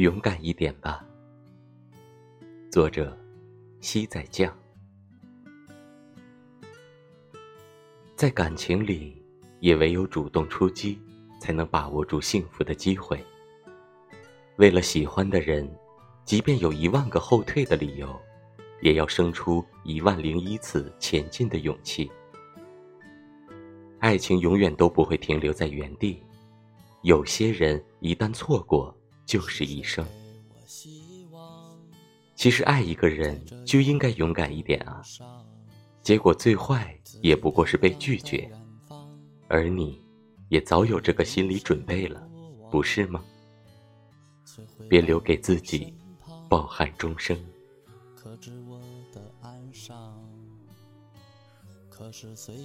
勇敢一点吧。作者：西在将。在感情里，也唯有主动出击，才能把握住幸福的机会。为了喜欢的人，即便有一万个后退的理由，也要生出一万零一次前进的勇气。爱情永远都不会停留在原地，有些人一旦错过。就是一生。其实爱一个人就应该勇敢一点啊，结果最坏也不过是被拒绝，而你，也早有这个心理准备了，不是吗？别留给自己抱憾终生。可知我的可是随